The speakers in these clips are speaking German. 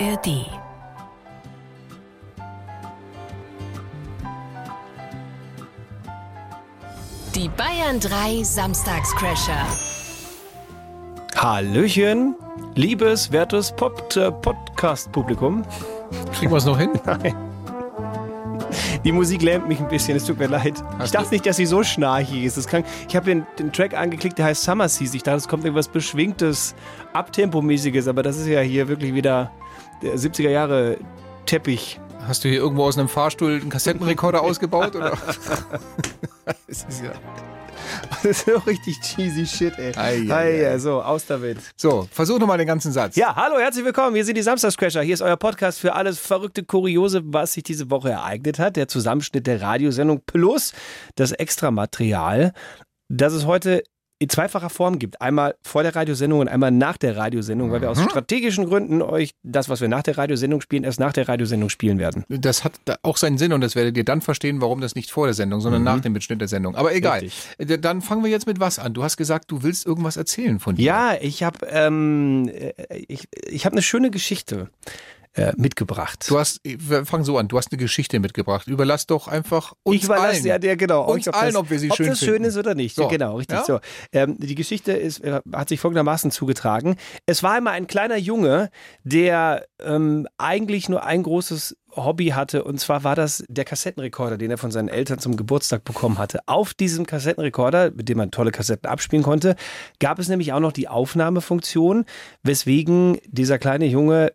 ARD. Die Bayern 3 Samstagscrasher. Hallöchen, liebes, wertes Pop äh, Podcast-Publikum. Kriegen wir es noch hin? Nein. Die Musik lähmt mich ein bisschen, es tut mir leid. Hast ich dachte du- nicht, dass sie so schnarchig ist. Das kann, ich habe den, den Track angeklickt, der heißt Summer Seas. Ich dachte, es kommt irgendwas Beschwingtes, Abtempomäßiges, aber das ist ja hier wirklich wieder der 70er Jahre Teppich. Hast du hier irgendwo aus einem Fahrstuhl einen Kassettenrekorder ausgebaut? Oder? Es ist ja Das ist so richtig cheesy shit, ey. Ei, ei, Ei, so, aus damit. so, versuch nochmal den ganzen Satz. Ja, hallo, herzlich willkommen. Wir sind die Samstagscrasher. Hier ist euer Podcast für alles verrückte, kuriose, was sich diese Woche ereignet hat. Der Zusammenschnitt der Radiosendung plus das Extramaterial, das es heute in zweifacher Form gibt. Einmal vor der Radiosendung und einmal nach der Radiosendung, weil wir aus strategischen Gründen euch das, was wir nach der Radiosendung spielen, erst nach der Radiosendung spielen werden. Das hat auch seinen Sinn und das werdet ihr dann verstehen, warum das nicht vor der Sendung, sondern nach dem Mitschnitt der Sendung. Aber egal. Richtig. Äh, Dann fangen wir jetzt mit was an. Du hast gesagt, du willst irgendwas erzählen von dir. Ja, ich habe ähm, äh, ich, ich hab eine schöne Geschichte äh, mitgebracht. Du hast, wir fangen so an, du hast eine Geschichte mitgebracht. Überlass doch einfach uns ich überlasse allen. ja der genau Uns euch, allen, das, ob wir sie ob schön das schön finden. ist oder nicht. So. Genau, richtig Ja? so. Ähm, die Geschichte ist, äh, hat sich folgendermaßen zugetragen. Es war einmal ein kleiner Junge, der ähm, eigentlich nur ein großes Hobby hatte und zwar war das der Kassettenrekorder, den er von seinen Eltern zum Geburtstag bekommen hatte. Auf diesem Kassettenrekorder, mit dem man tolle Kassetten abspielen konnte, gab es nämlich auch noch die Aufnahmefunktion, weswegen dieser kleine Junge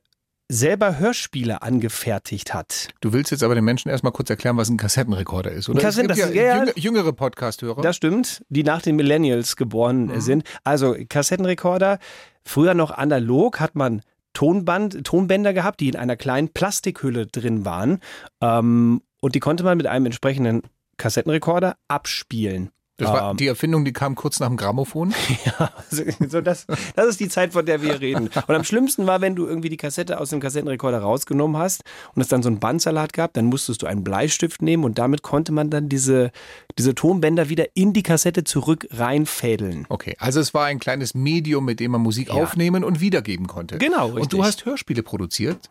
selber Hörspiele angefertigt hat. Du willst jetzt aber den Menschen erstmal kurz erklären, was ein Kassettenrekorder ist, oder? Kassetten- das ja, ja, ja. jüng- jüngere Podcast-Hörer. Das stimmt, die nach den Millennials geboren äh, sind. Also Kassettenrekorder, früher noch analog, hat man Tonband, Tonbänder gehabt, die in einer kleinen Plastikhülle drin waren. Ähm, und die konnte man mit einem entsprechenden Kassettenrekorder abspielen. Das war Ähm, die Erfindung, die kam kurz nach dem Grammophon. Also, so das, das ist die Zeit, von der wir reden. Und am schlimmsten war, wenn du irgendwie die Kassette aus dem Kassettenrekorder rausgenommen hast und es dann so einen Bandsalat gab, dann musstest du einen Bleistift nehmen und damit konnte man dann diese, diese Tonbänder wieder in die Kassette zurück reinfädeln. Okay, also es war ein kleines Medium, mit dem man Musik Ja. aufnehmen und wiedergeben konnte. Genau, Und richtig. du hast Hörspiele produziert?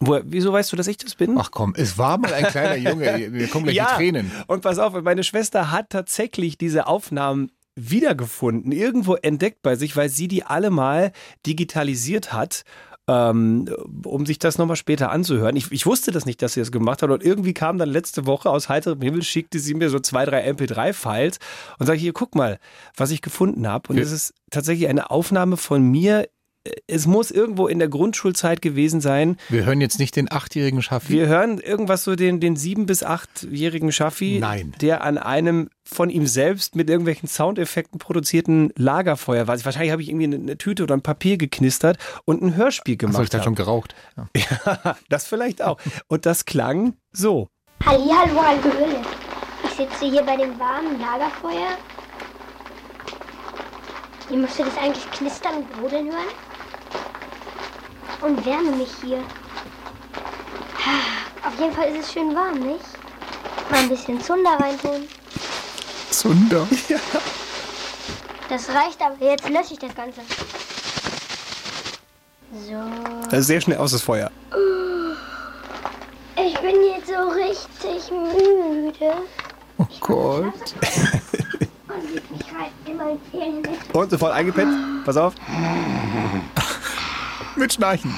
Wo, wieso weißt du, dass ich das bin? Ach komm, es war mal ein kleiner Junge. Mir kommen gleich die Tränen. Und pass auf, meine Schwester hat tatsächlich diese Aufnahmen wiedergefunden, irgendwo entdeckt bei sich, weil sie die alle mal digitalisiert hat. Ähm, um sich das nochmal später anzuhören. Ich, ich wusste das nicht, dass sie das gemacht hat. Und irgendwie kam dann letzte Woche aus heiterem Himmel, schickte sie mir so zwei, drei MP3-Files und sagte, hier, guck mal, was ich gefunden habe. Und Ja. es ist tatsächlich eine Aufnahme von mir. Es muss irgendwo in der Grundschulzeit gewesen sein. Wir hören jetzt nicht den achtjährigen Schaffi. Wir hören irgendwas so den, den sieben- bis achtjährigen Schaffi, Nein. der an einem von ihm selbst mit irgendwelchen Soundeffekten produzierten Lagerfeuer war. Wahrscheinlich habe ich irgendwie eine, eine Tüte oder ein Papier geknistert und ein Hörspiel gemacht. ich dachte schon geraucht. Ja. hab. das vielleicht auch. Und das klang so. Hallihallo, Hallöle. Ich sitze hier bei dem warmen Lagerfeuer. Ihr müsstet es eigentlich knistern und brodeln hören. Und wärme mich hier. Auf jeden Fall ist es schön warm, nicht? Mal ein bisschen Zunder reintun. Zunder. Das reicht aber. Jetzt lösche ich das Ganze. So. Das ist sehr schnell aus das Feuer. Ich bin jetzt so richtig müde. Oh Gott. Mit. Und sofort eingepennt. Pass auf. Mit Schnarchen.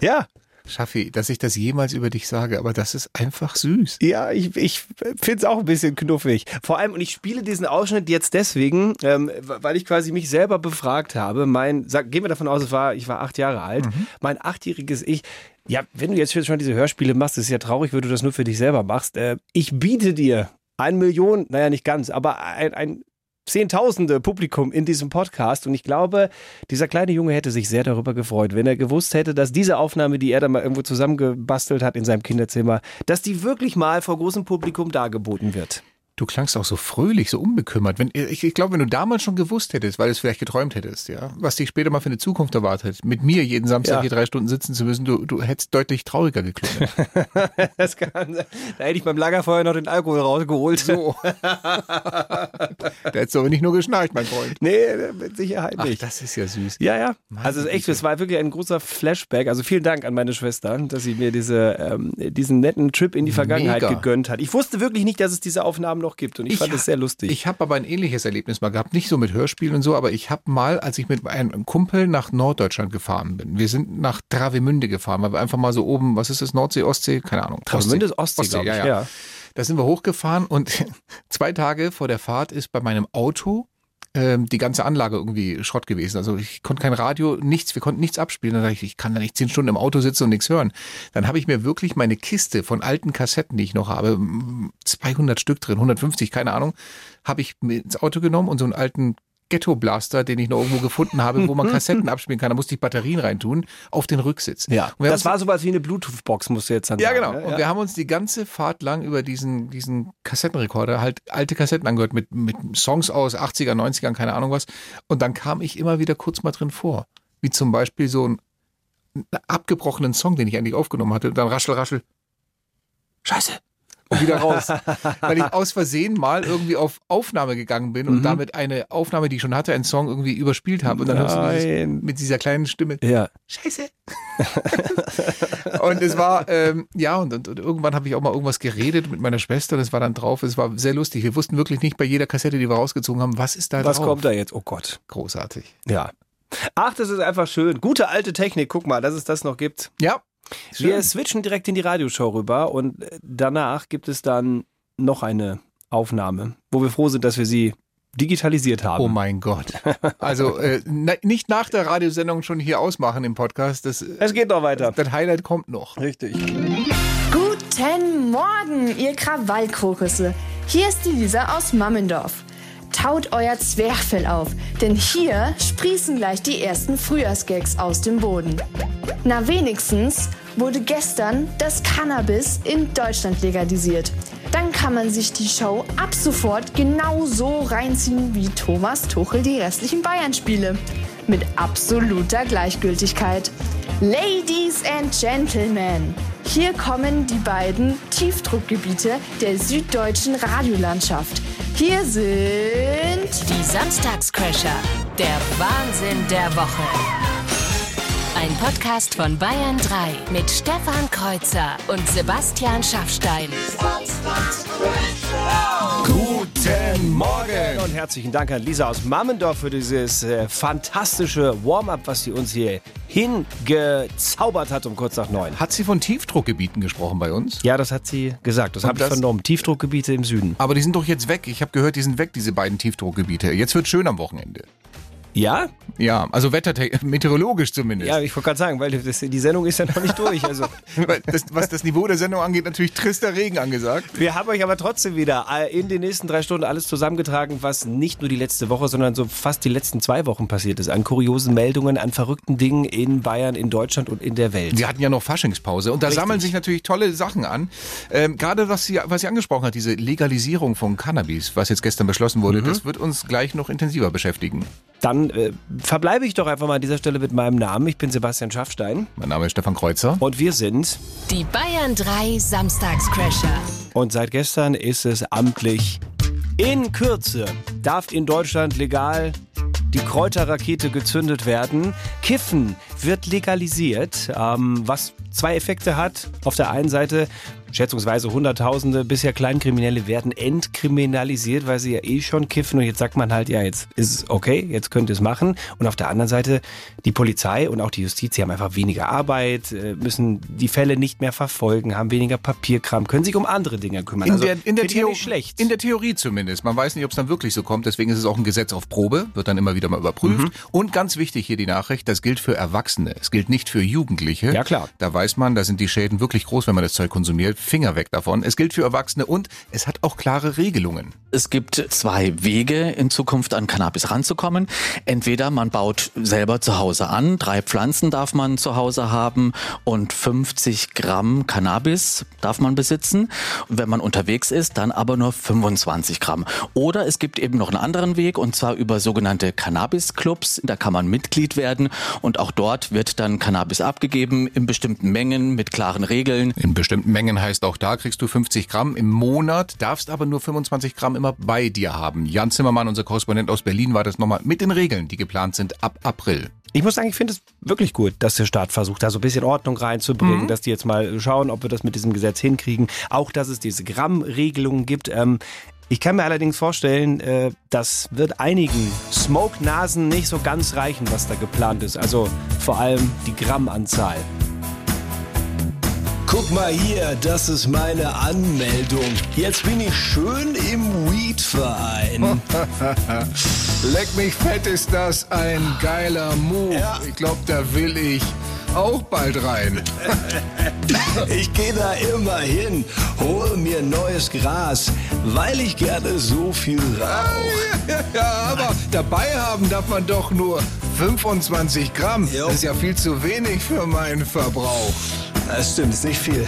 Ja. Schaffi, dass ich das jemals über dich sage, aber das ist einfach süß. Ja, ich, ich finde es auch ein bisschen knuffig. Vor allem, und ich spiele diesen Ausschnitt jetzt deswegen, ähm, weil ich quasi mich selber befragt habe. Mein, sag, gehen wir davon aus, es war, ich war acht Jahre alt. Mein achtjähriges Ich. Ja, wenn du jetzt schon diese Hörspiele machst, ist ja traurig, wenn du das nur für dich selber machst. Äh, ich biete dir eine Million, naja, nicht ganz, aber ein, ein Zehntausende Publikum in diesem Podcast. Und ich glaube, dieser kleine Junge hätte sich sehr darüber gefreut, wenn er gewusst hätte, dass diese Aufnahme, die er da mal irgendwo zusammengebastelt hat in seinem Kinderzimmer, dass die wirklich mal vor großem Publikum dargeboten wird. Du klangst auch so fröhlich, so unbekümmert. Wenn, ich, ich glaube, wenn du damals schon gewusst hättest, weil du es vielleicht geträumt hättest, ja, was dich später mal für eine Zukunft erwartet, mit mir jeden Samstag Ja. hier drei Stunden sitzen zu müssen, du, du hättest deutlich trauriger geklungen. Das kann sein. Da hätte ich beim Lagerfeuer noch den Alkohol rausgeholt. So. da hättest du aber nicht nur geschnarcht, mein Freund. Nee, mit Sicherheit Ach, nicht. das ist ja süß. Ja, ja. Meine Also echt, es war wirklich ein großer Flashback. Also vielen Dank an meine Schwester, dass sie mir diese, ähm, diesen netten Trip in die Vergangenheit Mega. gegönnt hat. Ich wusste wirklich nicht, dass es diese Aufnahmen noch gibt und ich, fand ha- es sehr lustig. Ich habe aber ein ähnliches Erlebnis mal gehabt, nicht so mit Hörspielen und so, aber ich habe mal, als ich mit einem Kumpel nach Norddeutschland gefahren bin, wir sind nach Travemünde gefahren, weil wir einfach mal so oben, was ist das, Nordsee, Ostsee, keine Ahnung. Travemünde ist Ostsee, glaub ich, ja, ja. ja. Da sind wir hochgefahren und zwei Tage vor der Fahrt ist bei meinem Auto ähm, die ganze Anlage irgendwie Schrott gewesen. Also ich konnte kein Radio, nichts, wir konnten nichts abspielen. Dann dachte ich, ich kann da nicht zehn Stunden im Auto sitzen und nichts hören. Dann habe ich mir wirklich meine Kiste von alten Kassetten, die ich noch habe, 200 Stück drin, 150, keine Ahnung, habe ich ins Auto genommen und so einen alten Ghetto Blaster, den ich noch irgendwo gefunden habe, wo man Kassetten abspielen kann. Da musste ich Batterien reintun, auf den Rücksitz. Ja, das war sowas wie eine Bluetooth-Box, musst du jetzt dann ja, sagen. genau. ne? Und wir haben uns die ganze Fahrt lang über diesen, diesen Kassettenrekorder halt alte Kassetten angehört mit, mit Songs aus 80er, 90ern, keine Ahnung was. Und dann kam ich immer wieder kurz mal drin vor. Wie zum Beispiel so einen abgebrochenen Song, den ich eigentlich aufgenommen hatte. Und dann raschel, raschel. Scheiße. Und wieder raus. Weil ich aus Versehen mal irgendwie auf Aufnahme gegangen bin und damit eine Aufnahme, die ich schon hatte, einen Song irgendwie überspielt habe. Und dann hörst du dieses, mit dieser kleinen Stimme. ja. Scheiße. und es war, ähm, ja, und, und, und irgendwann habe ich auch mal irgendwas geredet mit meiner Schwester und es war dann drauf. Es war sehr lustig. Wir wussten wirklich nicht bei jeder Kassette, die wir rausgezogen haben, was ist da Was drauf. kommt da jetzt? Oh Gott. Großartig. Ja. Ach, das ist einfach schön. Gute alte Technik. Guck mal, dass es das noch gibt. Ja. Wir Schön. switchen direkt in die Radioshow rüber und äh, danach gibt es dann noch eine Aufnahme, wo wir froh sind, dass wir sie digitalisiert haben. Oh mein Gott. Also äh, na, nicht nach der Radiosendung schon hier ausmachen im Podcast. Das, es geht noch weiter. das Highlight kommt noch. Richtig. Guten Morgen, ihr Krawallkrokusse. Hier ist die Lisa aus Mammendorf. Taut euer Zwerchfell auf, denn hier sprießen gleich die ersten Frühjahrsgags aus dem Boden. Na wenigstens wurde gestern das Cannabis in Deutschland legalisiert. Dann kann man sich die Show ab sofort genau so reinziehen wie Thomas Tuchel die restlichen Bayern-Spiele. Mit absoluter Gleichgültigkeit. Ladies and Gentlemen, hier kommen die beiden Tiefdruckgebiete der süddeutschen Radiolandschaft. Hier sind Die Samstagscrasher. Der Wahnsinn der Woche. Ein Podcast von Bayern 3 mit Stefan Kreuzer und Sebastian Schaffstein. Guten Morgen und herzlichen Dank an Lisa aus Mammendorf für dieses äh, fantastische Warm-up, was sie uns hier hingezaubert hat um kurz nach neun. Hat sie von Tiefdruckgebieten gesprochen bei uns? Ja, das hat sie gesagt. Das habe ich vernommen. Tiefdruckgebiete im Süden. Aber die sind doch jetzt weg. Ich habe gehört, die sind weg, diese beiden Tiefdruckgebiete. Jetzt wird schön am Wochenende. Ja? Ja, also meteorologisch zumindest. Ja, ich wollte gerade sagen, weil das, die Sendung ist ja noch nicht durch. Also das, was das Niveau der Sendung angeht, natürlich trister Regen angesagt. wir haben euch aber trotzdem wieder in den nächsten drei Stunden alles zusammengetragen, was nicht nur die letzte Woche, sondern so fast die letzten zwei Wochen passiert ist. An kuriosen Meldungen, an verrückten Dingen in Bayern, in Deutschland und in der Welt. Wir hatten ja noch Faschingspause und da Richtig. sammeln sich natürlich tolle Sachen an. Ähm, Gerade was sie, was sie angesprochen hat, diese Legalisierung von Cannabis, was jetzt gestern beschlossen wurde, das wird uns gleich noch intensiver beschäftigen. Dann äh, verbleibe ich doch einfach mal an dieser Stelle mit meinem Namen. Ich bin Sebastian Schaffstein Mein Name ist Stefan Kreuzer. und wir sind Die Bayern 3 Samstagscrasher. Und seit gestern ist es amtlich. In Kürze darf in Deutschland legal die Kräuterrakete gezündet werden. Kiffen wird legalisiert, ähm, was zwei Effekte hat. Auf der einen Seite schätzungsweise Hunderttausende bisher Kleinkriminelle werden entkriminalisiert, weil sie ja eh schon kiffen. Und jetzt sagt man halt, ja, jetzt ist es okay, jetzt könnt ihr es machen. Und auf der anderen Seite die Polizei und auch die Justiz, die haben einfach weniger Arbeit, äh, müssen die Fälle nicht mehr verfolgen, haben weniger Papierkram, können sich um andere Dinge kümmern. In Also, der, in, der ich ja schlecht. in der Theorie zumindest. Man weiß nicht, ob es dann wirklich so kommt. Deswegen ist es auch ein Gesetz auf Probe, wird dann immer wieder mal überprüft. Mhm. Und ganz wichtig hier die Nachricht, das gilt für Erwachsene. Es gilt nicht für Jugendliche. Ja, klar. Da weiß man, da sind die Schäden wirklich groß, wenn man das Zeug konsumiert. Finger weg davon. Es gilt für Erwachsene und es hat auch klare Regelungen. Es gibt zwei Wege, in Zukunft an Cannabis ranzukommen. Entweder man baut selber zu Hause an, drei Pflanzen darf man zu Hause haben und 50 Gramm Cannabis darf man besitzen. Und wenn man unterwegs ist, dann aber nur 25 Gramm. Oder es gibt eben noch einen anderen Weg und zwar über sogenannte Cannabis-Clubs. Da kann man Mitglied werden und auch dort wird dann Cannabis abgegeben in bestimmten Mengen mit klaren Regeln. In bestimmten Mengen heißt auch da kriegst du 50 Gramm im Monat, darfst aber nur 25 Gramm immer bei dir haben. Jan Zimmermann, unser Korrespondent aus Berlin, war das nochmal mit den Regeln, die geplant sind ab April. Ich muss sagen, ich finde es wirklich gut, dass der Staat versucht, da so ein bisschen Ordnung reinzubringen, mhm. dass die jetzt mal schauen, ob wir das mit diesem Gesetz hinkriegen. Auch, dass es diese Grammregelungen gibt. Ähm, ich kann mir allerdings vorstellen, äh, das wird einigen Smoke-Nasen nicht so ganz reichen, was da geplant ist. Also vor allem die Grammanzahl. Guck mal hier, das ist meine Anmeldung. Jetzt bin ich schön im Weed-Verein. Leck mich fett, ist das ein geiler Move. Ja. Ich glaube, da will ich auch bald rein. ich gehe da immer hin, hole mir neues Gras, weil ich gerne so viel rauche. Ja, ja, aber dabei haben darf man doch nur 25 Gramm. Jo. Das ist ja viel zu wenig für meinen Verbrauch. Das stimmt, ist nicht viel.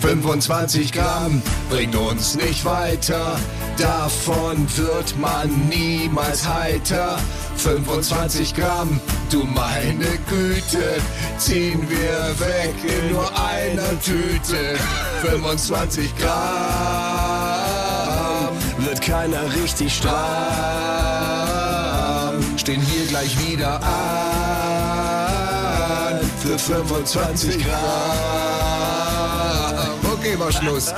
25 Gramm bringt uns nicht weiter. Davon wird man niemals heiter. 25 Gramm, du meine Güte, ziehen wir weg in nur einer Tüte. 25 Gramm, wird keiner richtig stramm. Stehen hier gleich wieder an für 25 Gramm. Okay, war Schluss.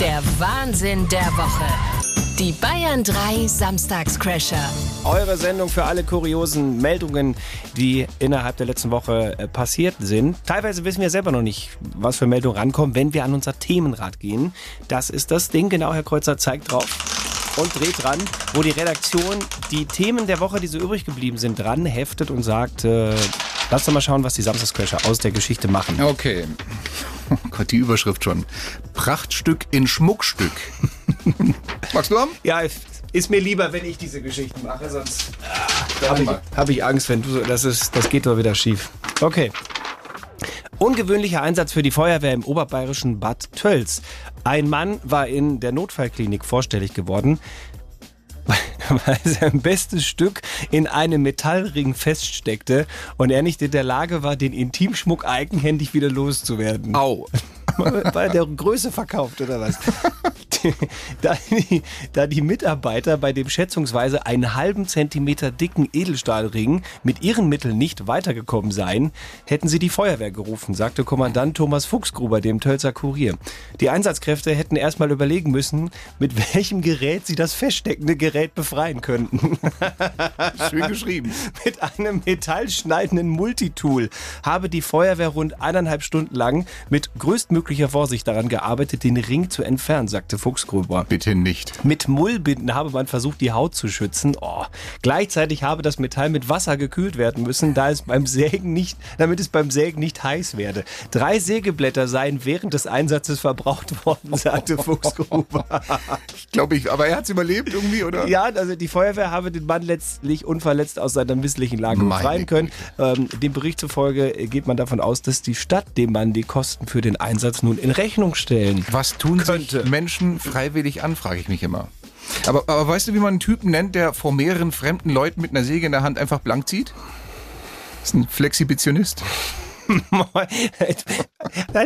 Der Wahnsinn der Woche. Die Bayern 3 Samstagscrasher. Eure Sendung für alle kuriosen Meldungen, die innerhalb der letzten Woche äh, passiert sind. Teilweise wissen wir selber noch nicht, was für Meldungen rankommen, wenn wir an unser Themenrad gehen. Das ist das Ding, genau, Herr Kreuzer zeigt drauf und dreht dran, wo die Redaktion die Themen der Woche, die so übrig geblieben sind, dran heftet und sagt, äh, lass doch mal schauen, was die Samstagscrasher aus der Geschichte machen. Okay. Oh Gott, die Überschrift schon. Prachtstück in Schmuckstück. Magst du haben? Ja, ist mir lieber, wenn ich diese Geschichten mache, sonst ah, habe ich, hab ich Angst, wenn du so, das ist, das geht doch wieder schief. Okay. Ungewöhnlicher Einsatz für die Feuerwehr im oberbayerischen Bad Tölz. Ein Mann war in der Notfallklinik vorstellig geworden, weil sein bestes Stück in einem Metallring feststeckte und er nicht in der Lage war, den Intimschmuck eigenhändig wieder loszuwerden. Au. War der Größe verkauft oder was? da, die, da die Mitarbeiter bei dem schätzungsweise einen halben Zentimeter dicken Edelstahlring mit ihren Mitteln nicht weitergekommen seien, hätten sie die Feuerwehr gerufen, sagte Kommandant Thomas Fuchsgruber dem Tölzer Kurier. Die Einsatzkräfte hätten erstmal überlegen müssen, mit welchem Gerät sie das feststeckende Gerät befreien könnten. Schön geschrieben. mit einem metallschneidenden Multitool habe die Feuerwehr rund eineinhalb Stunden lang mit größtmöglicher Vorsicht daran gearbeitet, den Ring zu entfernen, sagte Fuchsgruber. Fuchsgrube. Bitte nicht. Mit Mullbinden habe man versucht, die Haut zu schützen. Oh. Gleichzeitig habe das Metall mit Wasser gekühlt werden müssen, da es beim Sägen nicht, damit es beim Sägen nicht heiß werde. Drei Sägeblätter seien während des Einsatzes verbraucht worden, sagte Fuchsgruber. ich glaube ich, aber er hat es überlebt irgendwie, oder? Ja, also die Feuerwehr habe den Mann letztlich unverletzt aus seiner misslichen Lage befreien können. Ähm, dem Bericht zufolge geht man davon aus, dass die Stadt dem Mann die Kosten für den Einsatz nun in Rechnung stellen Was tun könnte. sich Menschen freiwillig an, frage ich mich immer. Aber, aber weißt du, wie man einen Typen nennt, der vor mehreren fremden Leuten mit einer Säge in der Hand einfach blank zieht? Das ist ein Flexibitionist.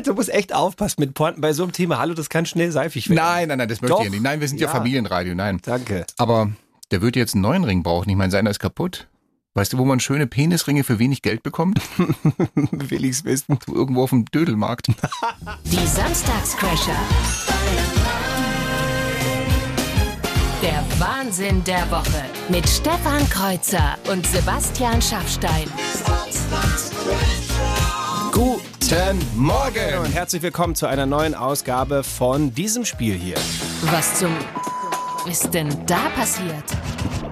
du musst echt aufpassen mit Pointen bei so einem Thema. Hallo, das kann schnell seifig werden. Nein, nein, nein, das möchte Doch. ich ja nicht. Nein, wir sind ja. ja Familienradio, nein. Danke. Aber der wird jetzt einen neuen Ring brauchen. Ich meine, seiner ist kaputt. Weißt du, wo man schöne Penisringe für wenig Geld bekommt? Will ich's wissen. Irgendwo auf dem Dödelmarkt. Die Samstagscrasher. Der Wahnsinn der Woche mit Stefan Kreuzer und Sebastian Schaffstein. Guten Morgen und herzlich willkommen zu einer neuen Ausgabe von diesem Spiel hier. Was zum ist denn da passiert?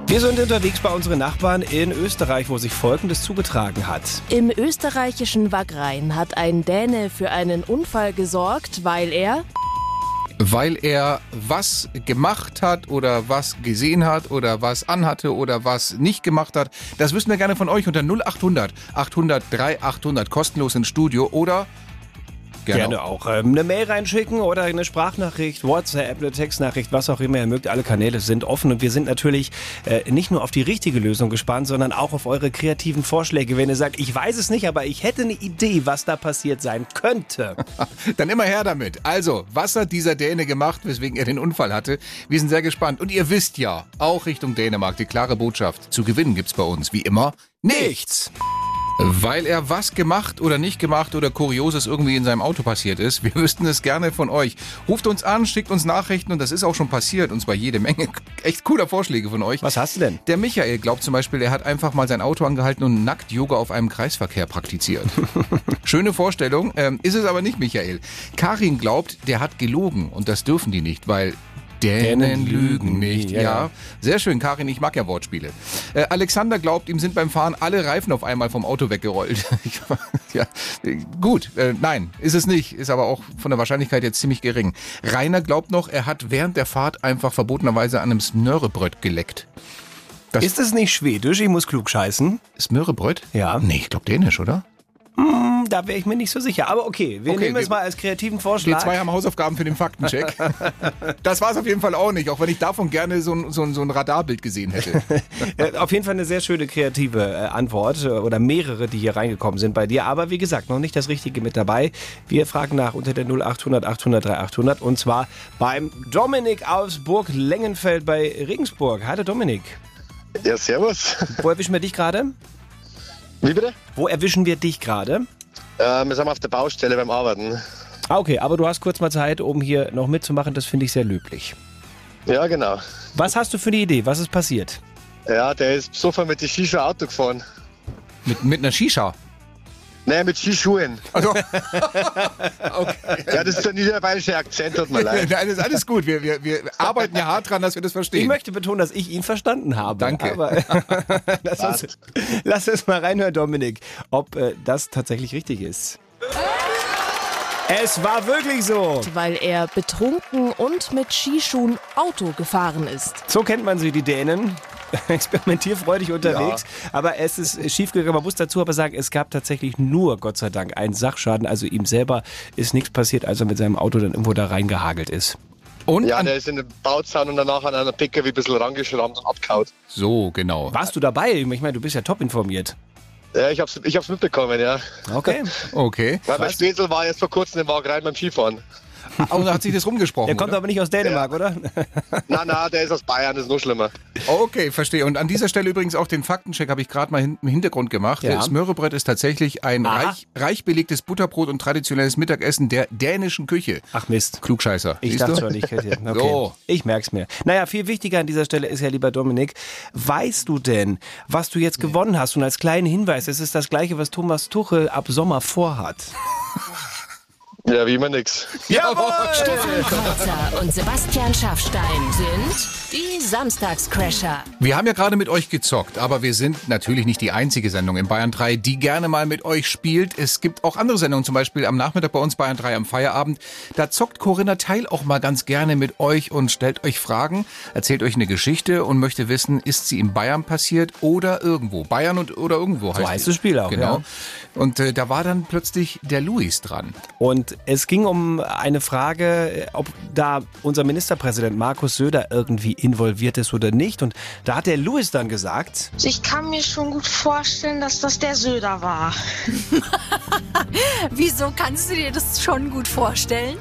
Wir sind unterwegs bei unseren Nachbarn in Österreich, wo sich Folgendes zugetragen hat. Im österreichischen Wagrain hat ein Däne für einen Unfall gesorgt, weil er Weil er was gemacht hat oder was gesehen hat oder was anhatte oder was nicht gemacht hat. Das wissen wir gerne von euch unter 0800 800 3800 kostenlos ins Studio oder Gerne auch ähm, eine Mail reinschicken oder eine Sprachnachricht, WhatsApp, eine Textnachricht, was auch immer ihr mögt. Alle Kanäle sind offen und wir sind natürlich äh, nicht nur auf die richtige Lösung gespannt, sondern auch auf eure kreativen Vorschläge. Wenn ihr sagt, ich weiß es nicht, aber ich hätte eine Idee, was da passiert sein könnte. Dann immer her damit. Also, was hat dieser Däne gemacht, weswegen er den Unfall hatte? Wir sind sehr gespannt. Und ihr wisst ja, auch Richtung Dänemark, die klare Botschaft. Zu gewinnen gibt's bei uns, wie immer, nichts. Weil er was gemacht oder nicht gemacht oder Kurioses irgendwie in seinem Auto passiert ist. Wir wüssten es gerne von euch. Ruft uns an, schickt uns Nachrichten und das ist auch schon passiert. Und zwar jede Menge echt cooler Vorschläge von euch. Was hast du denn? Der Michael glaubt zum Beispiel, er hat einfach mal sein Auto angehalten und nackt Yoga auf einem Kreisverkehr praktiziert. Schöne Vorstellung, ähm, ist es aber nicht, Michael. Karin glaubt, der hat gelogen und das dürfen die nicht, weil Dänen lügen nicht. Ja, Ja, sehr schön, Karin, ich mag ja Wortspiele. Äh, Alexander glaubt, ihm sind beim Fahren alle Reifen auf einmal vom Auto weggerollt. Ja, gut, äh, nein, ist es nicht, ist aber auch von der Wahrscheinlichkeit jetzt ziemlich gering. Rainer glaubt noch, er hat während der Fahrt einfach verbotenerweise an einem Smörrebröt geleckt. Das- Ist es nicht schwedisch? Ich muss klug scheißen. Smörrebröt? Ja. Nee, ich glaube dänisch, oder? Hm, Da wäre ich mir nicht so sicher. Aber okay, wir Okay, nehmen es wir- mal als kreativen Wir Vorschlag. zwei haben Hausaufgaben für den Faktencheck. das war es auf jeden Fall auch nicht, auch wenn ich davon gerne so ein, so ein, so ein Radarbild gesehen hätte. Auf jeden Fall eine sehr schöne kreative äh, Antwort äh, oder mehrere, die hier reingekommen sind bei dir. Aber wie gesagt, noch nicht das Richtige mit dabei. Wir fragen nach unter der 0800 800 3800 und zwar beim Dominik aus Burg Lengenfeld bei Regensburg. Hallo Dominik. Ja, servus. Wo erwischen wir dich gerade? Wie bitte? Wo erwischen wir dich gerade? Äh, wir sind auf der Baustelle beim Arbeiten. Ah, okay, aber du hast kurz mal Zeit, um hier noch mitzumachen. Das finde ich sehr löblich. Ja, genau. Was hast du für eine Idee? Was ist passiert? Ja, der ist sofort mit die Shisha Auto gefahren. mit, mit einer Shisha. Nein, mit Skischuhen. Also, Ja, das ist der niederbayerische Akzent, tut mir leid. Nein, das ist alles gut. Wir, wir, wir arbeiten ja hart dran, dass wir das Ich verstehen. möchte betonen, dass ich ihn verstanden habe. Danke. Aber lass, uns, lass uns mal reinhören, Dominik, ob äh, das tatsächlich richtig ist. Es war wirklich so. weil er betrunken und mit Skischuhen Auto gefahren ist. So kennt man sie, die Dänen. Experimentierfreudig unterwegs. Aber es ist schiefgegangen. Man muss dazu aber sagen, es gab tatsächlich nur, Gott sei Dank, einen Sachschaden. Also ihm selber ist nichts passiert, als er mit seinem Auto dann irgendwo da reingehagelt ist. Und Ja, der ist in den Bauzaun und danach an einer PKW ein bisschen rangeschrammt und abgehauen. so, genau. Warst du dabei? Ich meine, du bist ja top informiert. Ja, ich hab's, ich hab's mitbekommen, ja. Okay. Okay. Weil mein Spätzl war jetzt vor kurzem im Wagen rein beim Skifahren. Und hat sich das rumgesprochen. Der kommt oder? aber nicht aus Dänemark, oder? Na, na, der ist aus Bayern, das ist noch schlimmer. Okay, verstehe. Und an dieser Stelle übrigens auch den Faktencheck habe ich gerade mal im Hintergrund gemacht. Ja. Das Smörrebröt ist tatsächlich ein Aha. reich, reich belegtes Butterbrot und traditionelles Mittagessen der dänischen Küche. Ach Mist. Klugscheißer. Ich Siehst dachte du? schon, ich hätte. Okay. So. Ich merk's mir. Naja, viel wichtiger an dieser Stelle ist ja, lieber Dominik, weißt du denn, was du jetzt gewonnen hast? Und als kleinen Hinweis, es ist das Gleiche, was Thomas Tuchel ab Sommer vorhat. Ja, wie immer nix. Jawohl! Stefan Kreuzer und Sebastian Schaffstein sind die Samstagscrasher. Wir haben ja gerade mit euch gezockt, aber wir sind natürlich nicht die einzige Sendung in Bayern 3, die gerne mal mit euch spielt. Es gibt auch andere Sendungen, zum Beispiel am Nachmittag bei uns Bayern 3 am Feierabend. Da zockt Corinna Teil auch mal ganz gerne mit euch und stellt euch Fragen, erzählt euch eine Geschichte und möchte wissen, ist sie in Bayern passiert oder irgendwo. Bayern und oder irgendwo heißt heißt die. das Spiel auch, Genau. ja. Und äh, da war dann plötzlich der Luis dran. Und es ging um eine Frage, ob da unser Ministerpräsident Markus Söder irgendwie involviert ist oder nicht. Und da hat der Louis dann gesagt, Also ich kann mir schon gut vorstellen, dass das der Söder war. Wieso kannst du dir das schon gut vorstellen?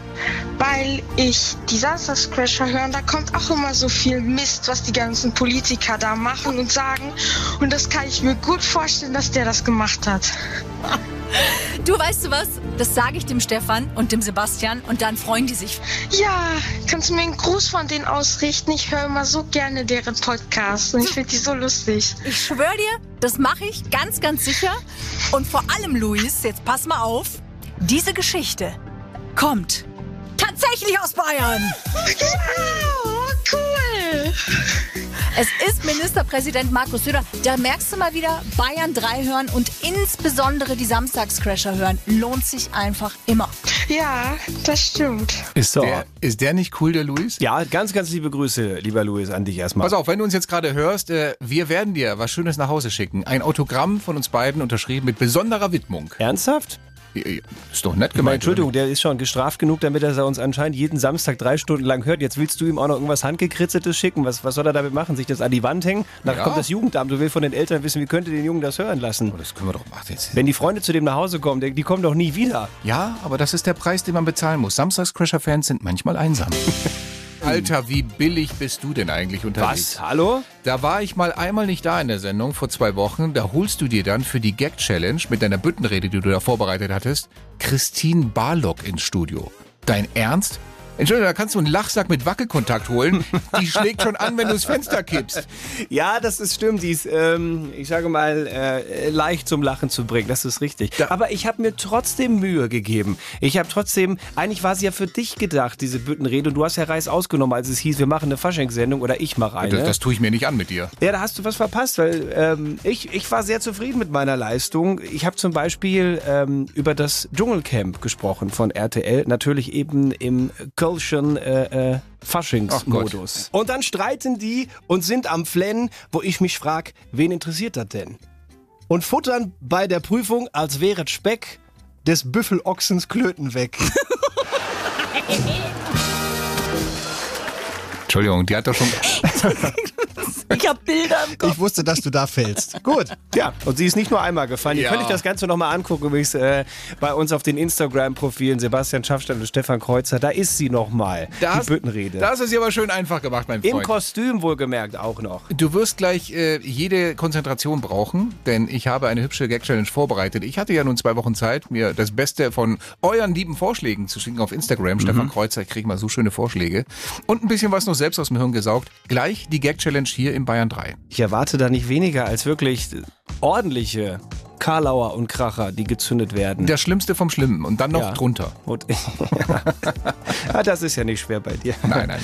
Weil ich die Samstagscrasher höre, da kommt auch immer so viel Mist, was die ganzen Politiker da machen und sagen. Und das kann ich mir gut vorstellen, dass der das gemacht hat. Du weißt du was? Das sage ich dem Stefan und dem Sebastian und dann freuen die sich. Ja, kannst du mir einen Gruß von denen ausrichten? Ich höre immer so gerne deren Podcasts und ich finde die so lustig. Ich schwöre dir, das mache ich ganz, ganz sicher. Und vor allem, Luis, jetzt pass mal auf, diese Geschichte kommt tatsächlich aus Bayern. Ja, Cool. Es ist Ministerpräsident Markus Söder. Da merkst du mal wieder, Bayern 3 hören und insbesondere die Samstagscrasher hören. Lohnt sich einfach immer. Ja, das stimmt. Ist, So. der, ist der nicht cool, der Luis? Ja, ganz, ganz liebe Grüße, lieber Luis, an dich erstmal. Pass auf, wenn du uns jetzt gerade hörst, äh, wir werden dir was Schönes nach Hause schicken. Ein Autogramm von uns beiden unterschrieben mit besonderer Widmung. Ernsthaft? Ist doch nett Ich meine, gemeint. Entschuldigung, der ist schon gestraft genug, damit er uns anscheinend jeden Samstag drei Stunden lang hört. Jetzt willst du ihm auch noch irgendwas Handgekritzeltes schicken. Was, was soll er damit machen? Sich das an die Wand hängen? Dann Ja. kommt das Jugendamt. Du willst von den Eltern wissen, wie könnte den Jungen das hören lassen? oder? Das können wir doch machen. Jetzt. Wenn die Freunde zu dem nach Hause kommen, die, die kommen doch nie wieder. Ja, aber das ist der Preis, den man bezahlen muss. Samstagscrasher-Fans sind manchmal einsam. Alter, wie billig bist du denn eigentlich unterwegs? Was? Hallo? Da war ich mal einmal nicht da in der Sendung vor zwei Wochen. Da holst du dir dann für die Gag-Challenge mit deiner Büttenrede, die du da vorbereitet hattest, Christine Barlock ins Studio. Dein Ernst? Entschuldigung, da kannst du einen Lachsack mit Wackelkontakt holen. Die schlägt schon an, wenn du das Fenster kippst. Ja, das ist stimmt. Die ist, ähm, ich sage mal, äh, leicht zum Lachen zu bringen. Das ist richtig. Aber ich habe mir trotzdem Mühe gegeben. Ich habe trotzdem, eigentlich war sie ja für dich gedacht, diese Büttenrede. Und du hast ja Reis ausgenommen, als es hieß, wir machen eine Faschingssendung oder ich mache eine. Das, das tue ich mir nicht an mit dir. Ja, da hast du was verpasst, weil ähm, ich, ich war sehr zufrieden mit meiner Leistung. Ich habe zum Beispiel ähm, über das Dschungelcamp gesprochen von RTL, natürlich eben im Kölschen äh, äh, Faschingsmodus. Und dann streiten die und sind am Flennen, wo ich mich frage, wen interessiert das denn? Und futtern bei der Prüfung, als wäre Speck des Büffelochsens Klöten weg. Entschuldigung, die hat doch schon. Ich hab Bilder im Kopf. Ich wusste, dass du da fällst. Gut. Ja, und sie ist nicht nur einmal gefallen. Ihr Ja. könnt euch das Ganze nochmal angucken, übrigens äh, bei uns auf den Instagram-Profilen Sebastian Schaffstein und Stefan Kreuzer. Da ist sie nochmal, die Büttenrede. das ist ja aber schön einfach gemacht, mein Im Freund. Kostüm wohlgemerkt auch noch. Du wirst gleich äh, jede Konzentration brauchen, denn ich habe eine hübsche Gag-Challenge vorbereitet. Ich hatte ja nun zwei Wochen Zeit, mir das Beste von euren lieben Vorschlägen zu schicken auf Instagram. Stefan Kreuzer, ich kriege mal so schöne Vorschläge. Und ein bisschen was noch selbst aus dem Hirn gesaugt. Gleich die Gag-Challenge hier im Bayern 3. Ich erwarte da nicht weniger als wirklich ordentliche Karlauer und Kracher, die gezündet werden. Das Schlimmste vom Schlimmen und dann noch Ja. drunter. Und, ja, das ist ja nicht schwer bei dir. Nein, nein, nein.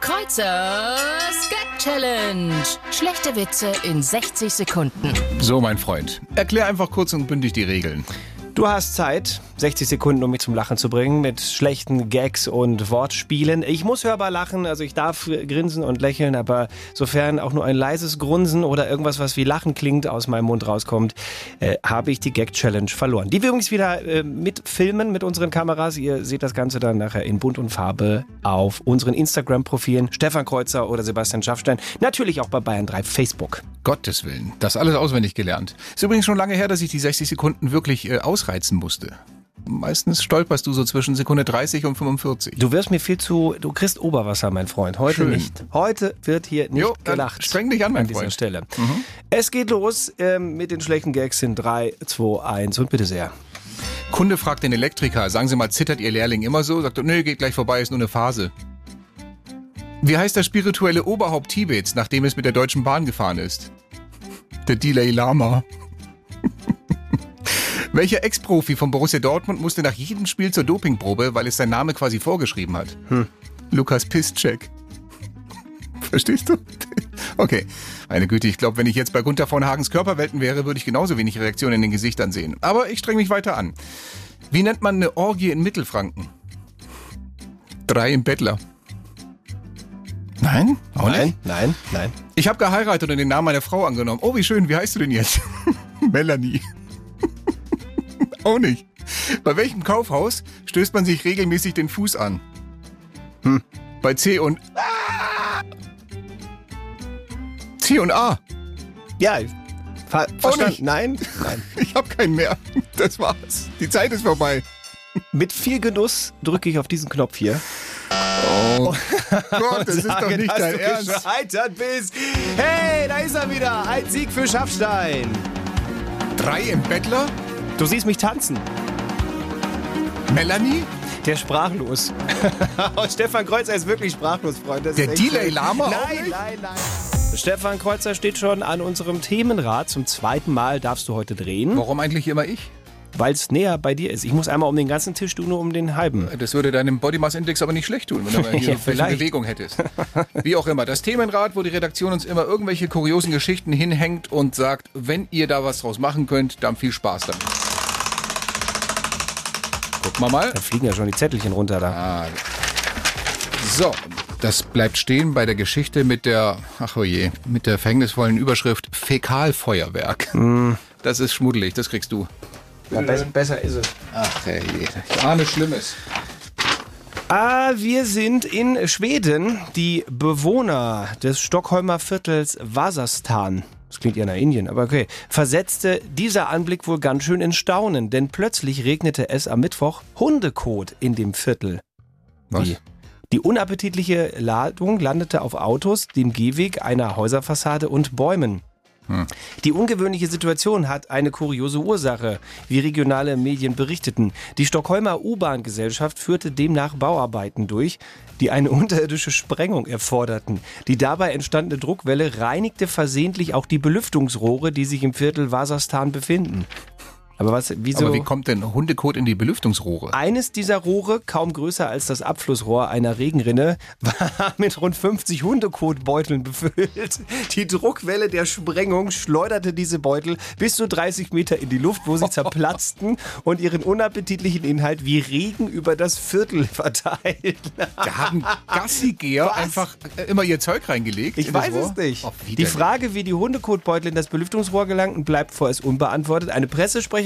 Kreuzers Gag Challenge. Schlechte Witze in 60 Sekunden. So, mein Freund. Erklär einfach kurz und bündig die Regeln. Du hast Zeit, 60 Sekunden, um mich zum Lachen zu bringen, mit schlechten Gags und Wortspielen. Ich muss hörbar lachen, also ich darf grinsen und lächeln, aber sofern auch nur ein leises Grunzen oder irgendwas, was wie Lachen klingt, aus meinem Mund rauskommt, äh, habe ich die Gag-Challenge verloren. Die wir übrigens wieder äh, mitfilmen mit unseren Kameras. Ihr seht das Ganze dann nachher in Bunt und Farbe auf unseren Instagram-Profilen. Stefan Kreuzer oder Sebastian Schaffstein. Natürlich auch bei Bayern 3 Facebook. Gottes Willen. Das alles auswendig gelernt. Ist übrigens schon lange her, dass ich die 60 Sekunden wirklich äh, ausreizen musste. Meistens stolperst du so zwischen Sekunde 30 und 45. Du wirst mir viel zu, du kriegst Oberwasser, mein Freund. Heute Schön. nicht. Heute wird hier nicht Jo, gelacht. streng dich an, mein an dieser Freund. Stelle. Es geht los ähm, mit den schlechten Gags in 3, 2, 1 und bitte sehr. Kunde fragt den Elektriker, sagen Sie mal, zittert Ihr Lehrling immer so? Sagt er, nö, geht gleich vorbei, ist nur eine Phase. Wie heißt das spirituelle Oberhaupt Tibets, nachdem es mit der Deutschen Bahn gefahren ist? Der Dalai Lama. Welcher Ex-Profi von Borussia Dortmund musste nach jedem Spiel zur Dopingprobe, weil es sein Name quasi vorgeschrieben hat? Lukas Piszczek. Verstehst du? Okay. Meine Güte, ich glaube, wenn ich jetzt bei Gunther von Hagens Körperwelten wäre, würde ich genauso wenig Reaktionen in den Gesichtern sehen. Aber ich streng mich weiter an. Wie nennt man eine Orgie in Mittelfranken? Drei im Bettler. Nein? Auch nein, nicht? nein, nein. Ich habe geheiratet und den Namen meiner Frau angenommen. Oh, wie schön. Wie heißt du denn jetzt? Melanie. Auch nicht. Bei welchem Kaufhaus stößt man sich regelmäßig den Fuß an? Hm. Bei C und C und A. Ja, ver verstanden. Nein, nein. Ich habe keinen mehr. Das war's. Die Zeit ist vorbei. Mit viel Genuss drücke ich auf diesen Knopf hier. Oh Gott, das ist doch nicht dass dein du Ernst. gescheitert bist. Hey, da ist er wieder. Ein Sieg für Schaffstein. Drei im Bettler? Du siehst mich tanzen. Melanie? Der sprachlos. Und Stefan Kreuzer ist wirklich sprachlos, Freunde. Der schön. Lama Nein, nein, nein. Stefan Kreuzer steht schon an unserem Themenrad. Zum zweiten Mal darfst du heute drehen. Warum eigentlich immer ich? weil es näher bei dir ist. Ich muss einmal um den ganzen Tisch, du nur um den halben. Das würde deinem Body Mass Index aber nicht schlecht tun, wenn du mal hier Ja. Bewegung hättest. Wie auch immer. Das Themenrad, wo die Redaktion uns immer irgendwelche kuriosen Geschichten hinhängt und sagt, wenn ihr da was draus machen könnt, dann viel Spaß damit. Gucken wir mal. Da fliegen ja schon die Zettelchen runter da. Ah, so, das bleibt stehen bei der Geschichte mit der, ach oje, mit der verhängnisvollen Überschrift Fäkalfeuerwerk. Das ist schmuddelig, das kriegst du. Ja, besser, besser ist es. Ach hey, ich ahne Schlimmes. Ah, wir sind in Schweden. Die Bewohner des Stockholmer Viertels Vasastan, das klingt eher nach Indien, aber okay, versetzte dieser Anblick wohl ganz schön in Staunen, denn plötzlich regnete es am Mittwoch Hundekot in dem Viertel. Was? Wie? Die unappetitliche Ladung landete auf Autos, dem Gehweg einer Häuserfassade und Bäumen. Die ungewöhnliche Situation hat eine kuriose Ursache, wie regionale Medien berichteten. Die Stockholmer U-Bahn-Gesellschaft führte demnach Bauarbeiten durch, die eine unterirdische Sprengung erforderten. Die dabei entstandene Druckwelle reinigte versehentlich auch die Belüftungsrohre, die sich im Viertel Wasserstan befinden. Aber was, wieso? Aber wie kommt denn Hundekot in die Belüftungsrohre? Eines dieser Rohre, kaum größer als das Abflussrohr einer Regenrinne, war mit rund 50 Hundekotbeuteln befüllt. Die Druckwelle der Sprengung schleuderte diese Beutel bis zu 30 Meter in die Luft, wo sie zerplatzten und ihren unappetitlichen Inhalt wie Regen über das Viertel verteilten. Da haben Gassigeher einfach äh, immer ihr Zeug reingelegt. Ich weiß Rohr? es nicht. Oh, die. Frage, wie die Hundekotbeutel in das Belüftungsrohr gelangten, bleibt vorerst unbeantwortet. Eine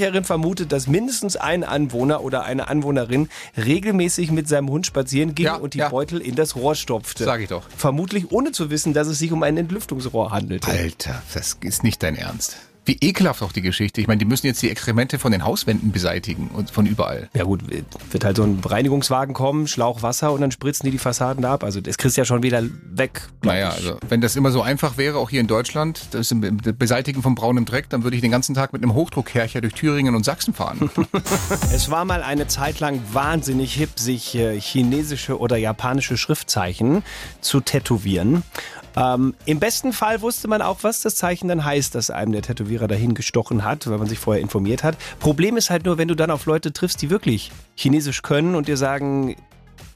Pressesprecherin vermutet, dass mindestens ein Anwohner oder eine Anwohnerin regelmäßig mit seinem Hund spazieren ging Ja, und die ja. Beutel in das Rohr stopfte. Sag ich doch. Vermutlich ohne zu wissen, dass es sich um ein Entlüftungsrohr handelte. Alter, das ist nicht dein Ernst. Wie ekelhaft auch die Geschichte. Ich meine, die müssen jetzt die Exkremente von den Hauswänden beseitigen und von überall. Ja gut, wird halt so ein Reinigungswagen kommen, Schlauch Wasser und dann spritzen die die Fassaden ab. Also das kriegst du ja schon wieder weg. Naja, ich. also wenn das immer so einfach wäre, auch hier in Deutschland, das Beseitigen von braunem Dreck, dann würde ich den ganzen Tag mit einem Hochdruckkercher durch Thüringen und Sachsen fahren. Es war mal eine Zeit lang wahnsinnig hip, sich äh, chinesische oder japanische Schriftzeichen zu tätowieren. Ähm, Im besten Fall wusste man auch, was das Zeichen dann heißt, das einem der Tätowierer dahin gestochen hat, weil man sich vorher informiert hat. Problem ist halt nur, wenn du dann auf Leute triffst, die wirklich Chinesisch können und dir sagen,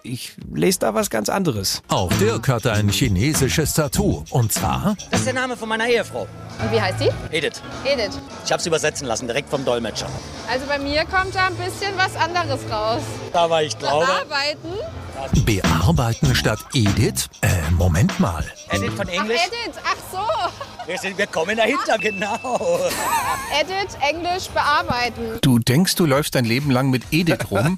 ich lese da was ganz anderes. Auch Dirk hat ein chinesisches Tattoo. Und zwar Das ist der Name von meiner Ehefrau. Und wie heißt die? Edith. Edith. Ich habe es übersetzen lassen, direkt vom Dolmetscher. Also bei mir kommt da ein bisschen was anderes raus. Aber ich glaube. Bearbeiten. Bearbeiten statt Edith? Äh, Moment mal. Edith von Ach, Englisch? Edith. Ach so. Wir, sind, wir kommen dahinter, genau. Edith, Englisch, bearbeiten. Du denkst, du läufst dein Leben lang mit Edith rum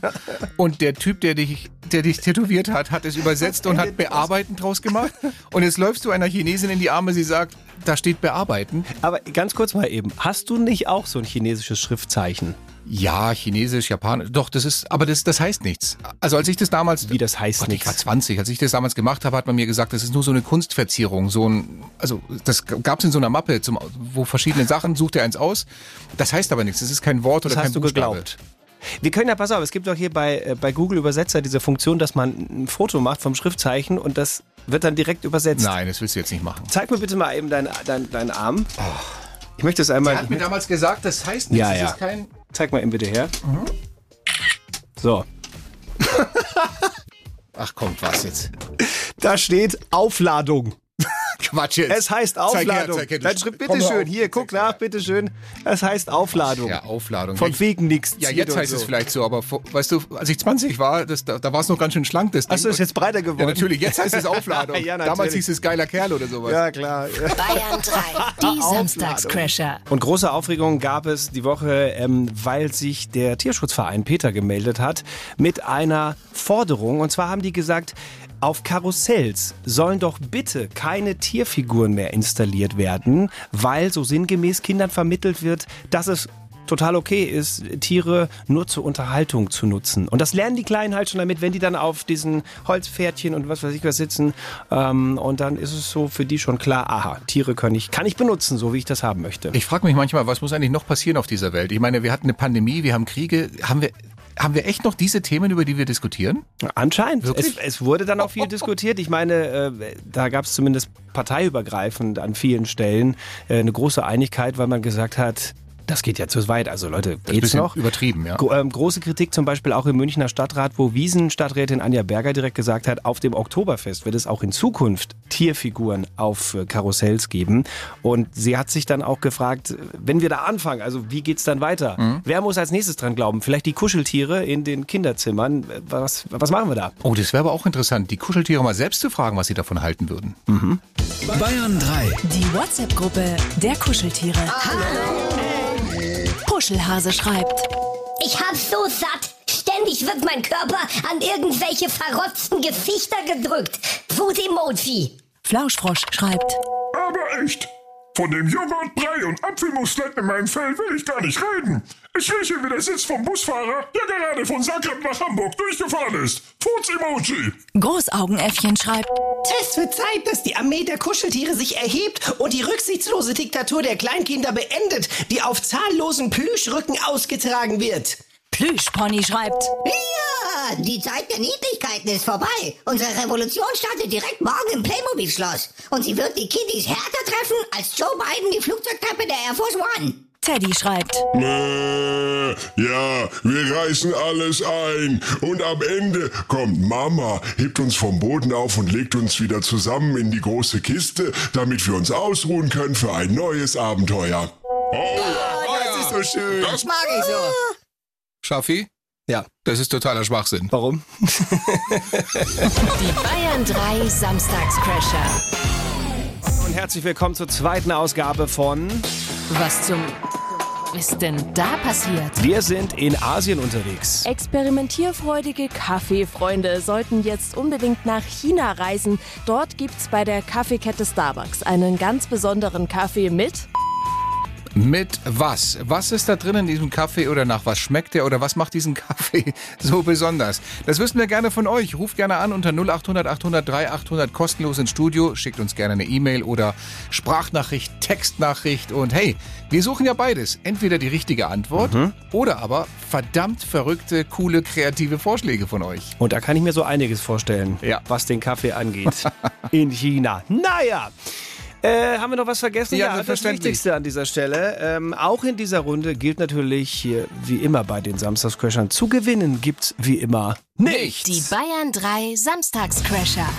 und der Typ, der dich, der dich tätowiert hat, hat es übersetzt und hat Bearbeiten draus gemacht. Und jetzt läufst du einer Chinesin in die Arme, sie sagt, da steht Bearbeiten. Aber ganz kurz mal eben, hast du nicht auch so ein chinesisches Schriftzeichen? Ja, Chinesisch, Japanisch. Doch, das ist, aber das, das heißt nichts. Also als ich das damals. Wie das heißt Gott, ich nichts? war 20. Als ich das damals gemacht habe, hat man mir gesagt, das ist nur so eine Kunstverzierung. So ein, also das gab es in so einer Mappe, zum, wo verschiedene Sachen, sucht er eins aus. Das heißt aber nichts. Das ist kein Wort oder Das kein hast du Buchstabe. geglaubt. Wir können ja, pass auf, es gibt doch hier bei, äh, bei Google Übersetzer diese Funktion, dass man ein Foto macht vom Schriftzeichen und das wird dann direkt übersetzt. Nein, das willst du jetzt nicht machen. Zeig mir bitte mal eben deinen dein, deinen Arm. Ich möchte es einmal. Er hat mir damals gesagt, das heißt nichts. ja, das ja. ist kein. Zeig mal eben bitte her. So. Ach kommt, was jetzt? Da steht Aufladung. Quatsch jetzt. Es heißt Zeig her, Aufladung. zeig her, Dann schreib, komm bitte mal schön, auf, hier, guck nach, bitte schön. Es heißt Aufladung. Ja, Aufladung. Von wegen nichts. Ja, jetzt heißt es vielleicht so, aber weißt du, als ich 20 war, das, da, da war es noch ganz schön schlank. Das Achso, Ding. ist jetzt breiter geworden. Ja, natürlich. Jetzt heißt es Aufladung. Ja, Damals hieß es geiler Kerl oder sowas. Ja, klar. Bayern 3, die Samstagscrasher. Und große Aufregung gab es die Woche, ähm, weil sich der Tierschutzverein Peter gemeldet hat mit einer Forderung. Und zwar haben die gesagt, auf Karussells sollen doch bitte keine Tierfiguren mehr installiert werden, weil so sinngemäß Kindern vermittelt wird, dass es total okay ist, Tiere nur zur Unterhaltung zu nutzen. Und das lernen die Kleinen halt schon damit, wenn die dann auf diesen Holzpferdchen und was weiß ich was sitzen. Ähm, und dann ist es so für die schon klar, aha, Tiere kann ich, kann ich benutzen, so wie ich das haben möchte. Ich frage mich manchmal, was muss eigentlich noch passieren auf dieser Welt? Ich meine, wir hatten eine Pandemie, wir haben Kriege. Haben wir, haben wir echt noch diese Themen, über die wir diskutieren? Anscheinend. Es, es wurde dann auch viel diskutiert. Ich meine, äh, da gab es zumindest parteiübergreifend an vielen Stellen äh, eine große Einigkeit, weil man gesagt hat, Das geht ja zu weit. Also Leute, Das ist ein geht's noch? übertrieben, ja. Gro ähm, große Kritik zum Beispiel auch im Münchner Stadtrat, wo Wiesen-Stadträtin Anja Berger direkt gesagt hat, auf dem Oktoberfest wird es auch in Zukunft Tierfiguren auf äh, Karussells geben. Und sie hat sich dann auch gefragt, wenn wir da anfangen, also wie geht's dann weiter? Mhm. Wer muss als nächstes dran glauben? Vielleicht die Kuscheltiere in den Kinderzimmern. Äh, Was, was machen wir da? Oh, das wäre aber auch interessant, die Kuscheltiere mal selbst zu fragen, was sie davon halten würden. Bayern 3. Die WhatsApp-Gruppe der Kuscheltiere. Puschelhase schreibt. Ich hab's so satt. Ständig wird mein Körper an irgendwelche verrotzten Gesichter gedrückt. Fuß-Emoji. Flauschfrosch schreibt. Aber echt, von dem Joghurt, Brei und Apfelmusletten in meinem Fell will ich gar nicht reden. Ich rieche wie der Sitz vom Busfahrer, der gerade von Zagreb nach Hamburg durchgefahren ist. Furz-Emoji. Großaugenäffchen schreibt. Es wird Zeit, dass die Armee der Kuscheltiere sich erhebt und die rücksichtslose Diktatur der Kleinkinder beendet, die auf zahllosen Plüschrücken ausgetragen wird. Plüschpony schreibt. Ja, die Zeit der Niedlichkeiten ist vorbei. Unsere Revolution startet direkt morgen im Playmobil-Schloss. Und sie wird die Kiddies härter treffen als Joe Biden die Flugzeugtreppe der Air Force One. Teddy schreibt. Äh, ja, wir reißen alles ein. Und am Ende kommt Mama, hebt uns vom Boden auf und legt uns wieder zusammen in die große Kiste, damit wir uns ausruhen können für ein neues Abenteuer. Oh, das ist so schön. Das mag ich so. Schaffi? Ja. Das ist totaler Schwachsinn. Warum? Die Bayern 3 Samstagscrasher. Und herzlich willkommen zur zweiten Ausgabe von Was zum ist denn da passiert? Wir sind in Asien unterwegs. Experimentierfreudige Kaffeefreunde sollten jetzt unbedingt nach China reisen. Dort gibt's bei der Kaffeekette Starbucks einen ganz besonderen Kaffee mit Mit was? Was ist da drin in diesem Kaffee oder nach was schmeckt der oder was macht diesen Kaffee so besonders? Das wissen wir gerne von euch. Ruft gerne an unter 0800 800 3800 kostenlos ins Studio. Schickt uns gerne eine E-Mail oder Sprachnachricht, Textnachricht und hey, wir suchen ja beides. Entweder die richtige Antwort oder aber verdammt verrückte, coole, kreative Vorschläge von euch. Und da kann ich mir so einiges vorstellen, Ja. was den Kaffee angeht. in China. Naja. Äh, haben wir noch was vergessen? Ja, das selbstverständlich. Wichtigste an dieser Stelle. Ähm, auch in dieser Runde gilt natürlich hier, wie immer bei den Samstagscrashern, zu gewinnen gibt's wie immer nichts. Die Bayern 3 Samstagscrasher.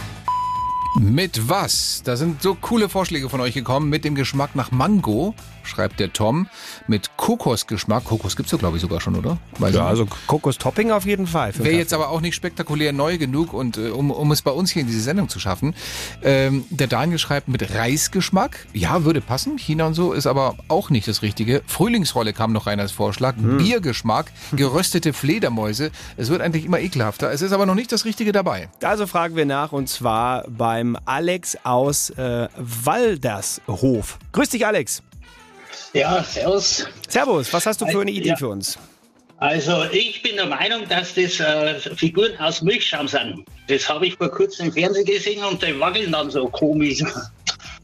Mit was? Da sind so coole Vorschläge von euch gekommen. Mit dem Geschmack nach Mango, schreibt der Tom. Mit Kokosgeschmack. Kokos gibt's ja, glaube ich, sogar schon, oder? Weiß Ja, also. Kokos-Topping auf jeden Fall. Wäre jetzt aber auch nicht spektakulär neu genug und äh, um, um es bei uns hier in diese Sendung zu schaffen. Ähm, der Daniel schreibt mit Reisgeschmack. Ja, würde passen. China und so ist aber auch nicht das Richtige. Frühlingsrolle kam noch rein als Vorschlag. Biergeschmack, geröstete Fledermäuse. Es wird eigentlich immer ekelhafter. Es ist aber noch nicht das Richtige dabei. Also fragen wir nach und zwar beim Alex aus äh, Waldershof. Grüß dich, Alex. Ja, servus. Servus, was hast du für eine Idee Ja. für uns? Also ich bin der Meinung, dass das äh, Figuren aus Milchschaum sind. Das habe ich vor kurzem im Fernsehen gesehen und die wackeln dann so komisch.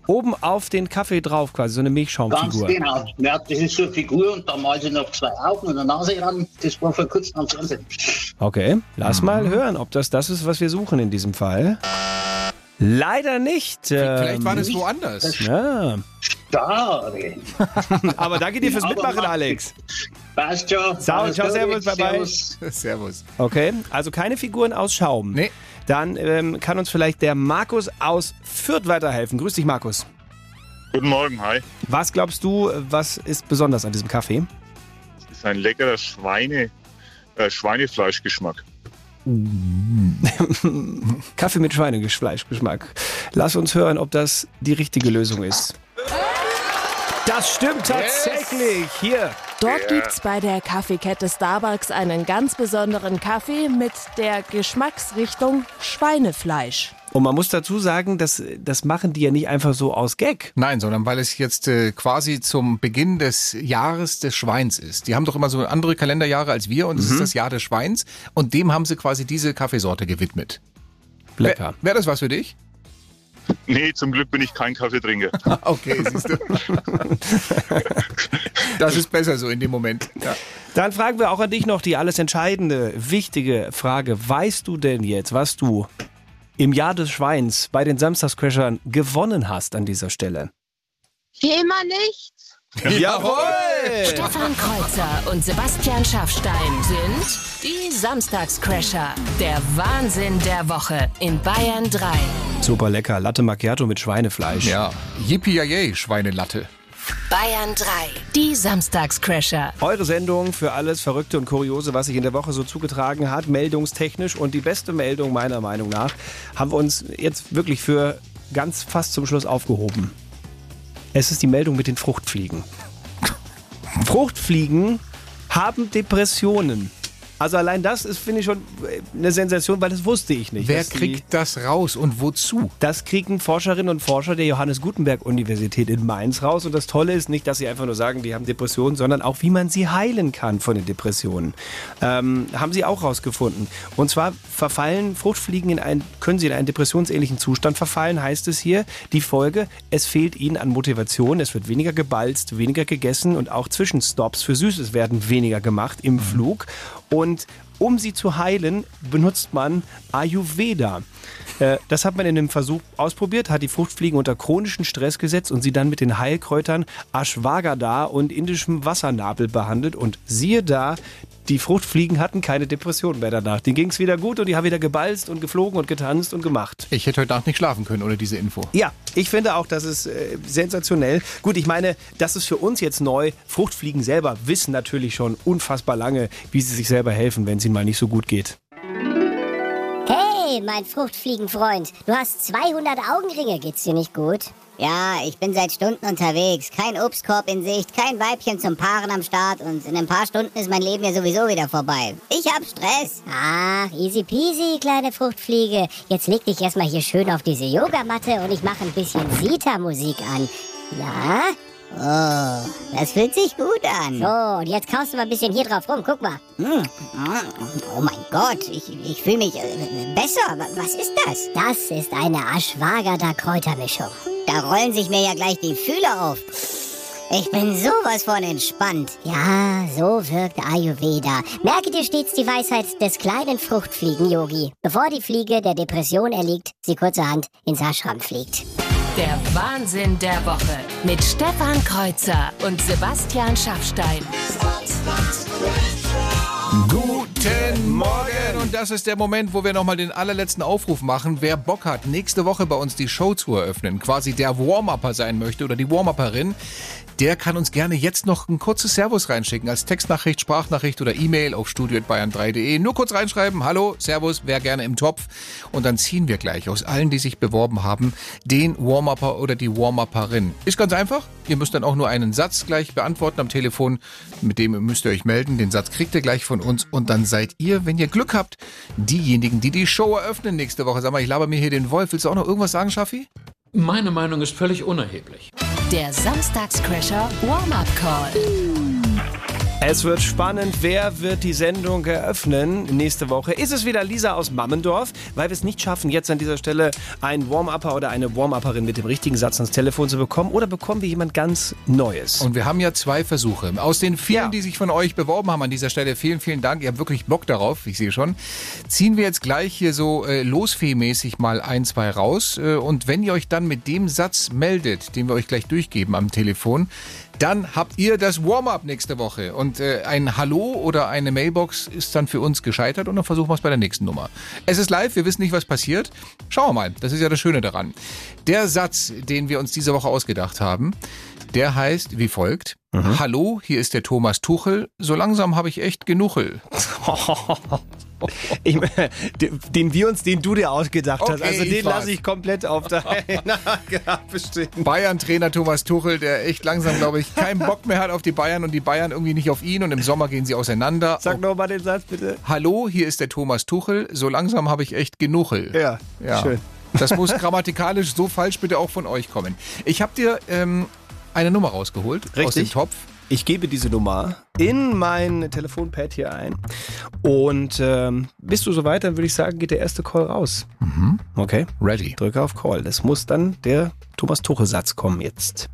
Oben auf den Kaffee drauf quasi, so eine Ganz Milchschaumfigur. genau. Ja, das ist so eine Figur und da malen sie noch zwei Augen und eine Nase ran. Das war vor kurzem am Fernsehen. Okay, lass mal hören, ob das das ist, was wir suchen in diesem Fall. Leider nicht. Vielleicht war das Ähm, woanders. Ja. Schade. Aber danke dir fürs Mitmachen, Alex. Passt schon. Ciao, ciao, servus, bye bye. Servus. Okay, also keine Figuren aus Schaum. Nee. Dann ähm, kann uns vielleicht der Markus aus Fürth weiterhelfen. Grüß dich, Markus. Guten Morgen, hi. Was glaubst du, was ist besonders an diesem Kaffee? Das ist ein leckerer Schweine, äh, Schweinefleischgeschmack. Kaffee mit Schweinefleischgeschmack. Lass uns hören, ob das die richtige Lösung ist. Das stimmt tatsächlich. Hier. Dort gibt's bei der Kaffeekette Starbucks einen ganz besonderen Kaffee mit der Geschmacksrichtung Schweinefleisch. Und man muss dazu sagen, das, das machen die ja nicht einfach so aus Gag. Nein, sondern weil es jetzt äh, quasi zum Beginn des Jahres des Schweins ist. Die haben doch immer so andere Kalenderjahre als wir und es Mhm. ist das Jahr des Schweins und dem haben sie quasi diese Kaffeesorte gewidmet. Lecker. Wäre wär das was für dich? Nee, zum Glück bin ich kein Kaffeetrinker. okay, siehst du. das ist besser so in dem Moment. Ja. Dann fragen wir auch an dich noch die alles entscheidende, wichtige Frage. Weißt du denn jetzt, was du im Jahr des Schweins bei den Samstagscrashern gewonnen hast an dieser Stelle? Wie immer nicht. Jawohl! Stefan Kreuzer und Sebastian Schaffstein sind die Samstagscrasher. Der Wahnsinn der Woche in Bayern 3. Super lecker. Latte Macchiato mit Schweinefleisch. Ja. Yippie Schweinelatte. Bayern 3. Die Samstagscrasher. Eure Sendung für alles Verrückte und Kuriose, was sich in der Woche so zugetragen hat, meldungstechnisch. Und die beste Meldung meiner Meinung nach haben wir uns jetzt wirklich für ganz fast zum Schluss aufgehoben. Es ist die Meldung mit den Fruchtfliegen. Fruchtfliegen haben Depressionen. Also allein das ist, finde ich, schon eine Sensation, weil das wusste ich nicht. Wer kriegt das raus und wozu? Das kriegen Forscherinnen und Forscher der Johannes Gutenberg Universität in Mainz raus. Und das Tolle ist nicht, dass sie einfach nur sagen, die haben Depressionen, sondern auch, wie man sie heilen kann von den Depressionen. Ähm, haben sie auch rausgefunden. Und zwar verfallen Fruchtfliegen in einen, können sie in einen depressionsähnlichen Zustand verfallen, heißt es hier. Die Folge, es fehlt ihnen an Motivation, es wird weniger gebalzt, weniger gegessen und auch Zwischenstops für Süßes werden weniger gemacht im Flug. Und um sie zu heilen, benutzt man Ayurveda. Äh, Das hat man in einem Versuch ausprobiert, hat die Fruchtfliegen unter chronischen Stress gesetzt und sie dann mit den Heilkräutern Ashwagandha und indischem Wassernabel behandelt. Und siehe da, die Fruchtfliegen hatten keine Depression mehr danach. Denen ging es wieder gut und die haben wieder gebalzt und geflogen und getanzt und gemacht. Ich hätte heute Nacht nicht schlafen können ohne diese Info. Ja, ich finde auch, das ist äh, sensationell. Gut, ich meine, das ist für uns jetzt neu. Fruchtfliegen selber wissen natürlich schon unfassbar lange, wie sie sich selber helfen, wenn es ihnen mal nicht so gut geht. Hey, mein Fruchtfliegenfreund, du hast 200 Augenringe, geht's dir nicht gut? Ja, ich bin seit Stunden unterwegs. Kein Obstkorb in Sicht, kein Weibchen zum Paaren am Start und in ein paar Stunden ist mein Leben ja sowieso wieder vorbei. Ich hab Stress. Ach, easy peasy, kleine Fruchtfliege. Jetzt leg dich erstmal hier schön auf diese Yogamatte und ich mache ein bisschen Sita-Musik an. Na? Oh, das fühlt sich gut an. So, und jetzt kaust du mal ein bisschen hier drauf rum. Guck mal. Hm. Oh mein Gott, ich, ich fühle mich äh, besser. Wa- Was ist das? Das ist eine Ashwagandha-Kräutermischung. Da rollen sich mir ja gleich die Fühler auf. Ich bin sowas von entspannt. Ja, so wirkt Ayurveda. Merke dir stets die Weisheit des kleinen Fruchtfliegen-Yogi. Bevor die Fliege der Depression erliegt, sie kurzerhand ins Ashram fliegt. Der Wahnsinn der Woche mit Stefan Kreuzer und Sebastian Schaffstein. Guten Morgen! Und das ist der Moment, wo wir nochmal den allerletzten Aufruf machen. Wer Bock hat, nächste Woche bei uns die Show zu eröffnen, quasi der Warm-Upper sein möchte oder die Warm-Upperin, der kann uns gerne jetzt noch ein kurzes Servus reinschicken als Textnachricht, Sprachnachricht oder E-Mail auf studio.bayern3.de. Nur kurz reinschreiben, hallo, Servus, wer gerne im Topf. Und dann ziehen wir gleich aus allen, die sich beworben haben, den Warm-Upper oder die Warm-Upperin. Ist ganz einfach. Ihr müsst dann auch nur einen Satz gleich beantworten am Telefon. Mit dem müsst ihr euch melden. Den Satz kriegt ihr gleich von uns. Und dann seid ihr, wenn ihr Glück habt, diejenigen, die die Show eröffnen nächste Woche. Sag mal, ich laber mir hier den Wolf. Willst du auch noch irgendwas sagen, Schaffi? Meine Meinung ist völlig unerheblich. Der Samstagscrasher Warm-Up Call. Es wird spannend. Wer wird die Sendung eröffnen nächste Woche? Ist es wieder Lisa aus Mammendorf? Weil wir es nicht schaffen, jetzt an dieser Stelle einen Warm-Upper oder eine Warm-Upperin mit dem richtigen Satz ans Telefon zu bekommen? Oder bekommen wir jemand ganz Neues? Und wir haben ja zwei Versuche. Aus den vielen, die sich von euch beworben haben an dieser Stelle, vielen, vielen Dank. Ihr habt wirklich Bock darauf, ich sehe schon. Ziehen wir jetzt gleich hier so äh, losfee-mäßig mal ein, zwei raus. Äh, und wenn ihr euch dann mit dem Satz meldet, den wir euch gleich durchgeben am Telefon, dann habt ihr das Warm-up nächste Woche. Und äh, ein Hallo oder eine Mailbox ist dann für uns gescheitert und dann versuchen wir es bei der nächsten Nummer. Es ist live, wir wissen nicht, was passiert. Schauen wir mal, das ist ja das Schöne daran. Der Satz, den wir uns diese Woche ausgedacht haben, der heißt wie folgt. Hallo, hier ist der Thomas Tuchel. So langsam habe ich echt Genuchel. Ich, den, wir uns, den du dir ausgedacht hast. Okay, Also ich den lasse ich komplett auf deiner bestehen. Bayern-Trainer Thomas Tuchel, der echt langsam, glaube ich, keinen Bock mehr hat auf die Bayern und die Bayern irgendwie nicht auf ihn und im Sommer gehen sie auseinander. Sag noch mal den Satz bitte. Hallo, hier ist der Thomas Tuchel. So langsam habe ich echt Genuchel. Ja, schön. Das muss grammatikalisch so falsch bitte auch von euch kommen. Ich habe dir ähm, eine Nummer rausgeholt aus dem Richtig. Topf. Ich gebe diese Nummer in mein Telefonpad hier ein. Und ähm, bist du soweit, dann würde ich sagen, geht der erste Call raus. Okay. Ready. Drücke auf Call. Das muss dann der Thomas Tuchel-Satz kommen jetzt.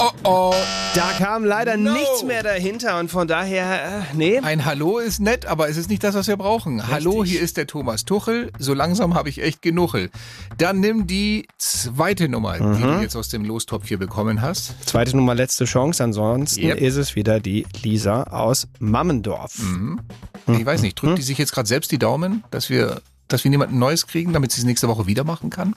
Oh oh. Da kam leider nichts mehr dahinter und von daher, äh, nee. Ein Hallo ist nett, aber es ist nicht das, was wir brauchen. Hallo, hier ist der Thomas Tuchel. So langsam habe ich echt genuchel. Dann nimm die zweite Nummer, die Mhm. du jetzt aus dem Lostopf hier bekommen hast. Zweite Nummer, letzte Chance. Ansonsten Yep. ist es wieder die Lisa aus Mammendorf. Mhm. Ich weiß nicht, drückt die sich jetzt gerade selbst die Daumen, dass wir, dass wir niemanden Neues kriegen, damit sie es nächste Woche wieder machen kann?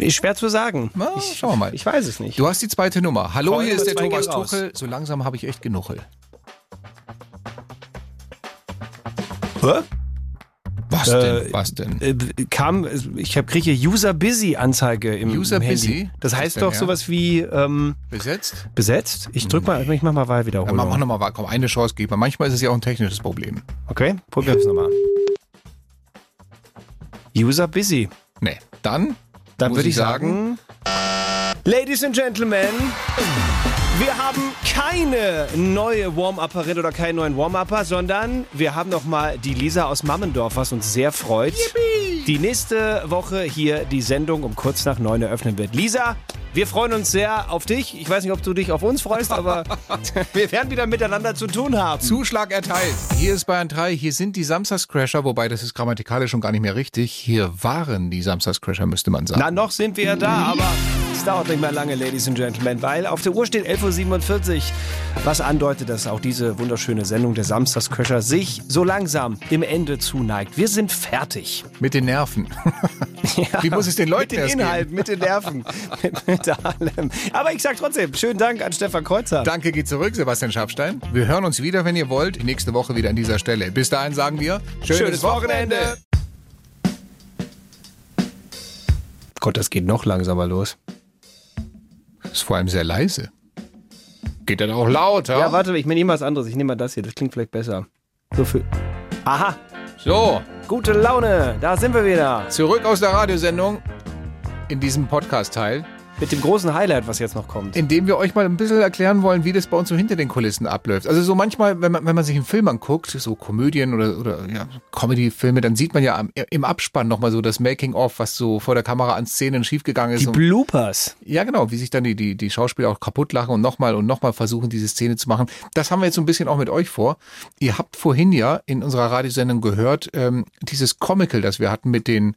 Ist schwer zu sagen. Na, ich, schauen wir mal. Ich weiß es nicht. Du hast die zweite Nummer. Hallo, Folge hier ist der Thomas. Tuchel. So langsam habe ich echt genuchel. Hä? Was denn? Was denn? Äh, kam, ich habe kriege hier User Busy Anzeige im, User im Handy. Busy? Das heißt denn, doch ja? sowas wie ähm, Besetzt? besetzt. Ich drück mal, ich mach mal Ja, Wahlwiederholung. mach, mach nochmal, komm, eine Chance geben. Manchmal ist es ja auch ein technisches Problem. Okay, probieren wir es nochmal. User Busy. Nee, dann? Dann würde ich sagen, Ladies and Gentlemen, wir haben keine neue Warm-Upperin oder keinen neuen Warm-Upper, sondern wir haben nochmal die Lisa aus Mammendorf, was uns sehr freut. Die nächste Woche hier die Sendung um kurz nach neun eröffnen wird. Lisa, wir freuen uns sehr auf dich. Ich weiß nicht, ob du dich auf uns freust, aber wir werden wieder miteinander zu tun haben. Zuschlag erteilt. Hier ist Bayern 3, hier sind die Samstagscrasher, wobei das ist grammatikalisch schon gar nicht mehr richtig. Hier waren die Samstagscrasher, müsste man sagen. Na, noch sind wir ja da, aber es dauert nicht mehr lange, Ladies and Gentlemen, weil auf der Uhr steht 11.47 Uhr, was andeutet, dass auch diese wunderschöne Sendung der Samstagscrasher sich so langsam dem Ende zuneigt. Wir sind fertig. Mit den Nerven. Wie muss es den Leuten Mit den Inhalten, mit den Nerven, allem. Aber ich sag trotzdem, schönen Dank an Stefan Kreuzer. Danke geht zurück, Sebastian Schafstein. Wir hören uns wieder, wenn ihr wollt, nächste Woche wieder an dieser Stelle. Bis dahin sagen wir, schönes, Schönes Wochenende. Gott, das geht noch langsamer los. Ist vor allem sehr leise. Geht dann auch lauter. Ja, warte, ich nehme was anderes. Ich nehme mal das hier, das klingt vielleicht besser. So viel. Aha, So, gute Laune, da sind wir wieder. zurück aus der Radiosendung in diesem Podcast-Teil. Mit dem großen Highlight, was jetzt noch kommt. indem wir euch mal ein bisschen erklären wollen, wie das bei uns so hinter den Kulissen abläuft. Also so manchmal, wenn man, wenn man sich einen Film anguckt, so Komödien oder, oder ja, Comedy-Filme, dann sieht man ja am, im Abspann nochmal so das Making-of, was so vor der Kamera an Szenen schiefgegangen ist. Die Und- Bloopers. ja, genau, wie sich dann die, die, die Schauspieler auch kaputt lachen und nochmal und nochmal versuchen, diese Szene zu machen. Das haben wir jetzt so ein bisschen auch mit euch vor. Ihr habt vorhin ja in unserer Radiosendung gehört, ähm, dieses Comical, das wir hatten mit den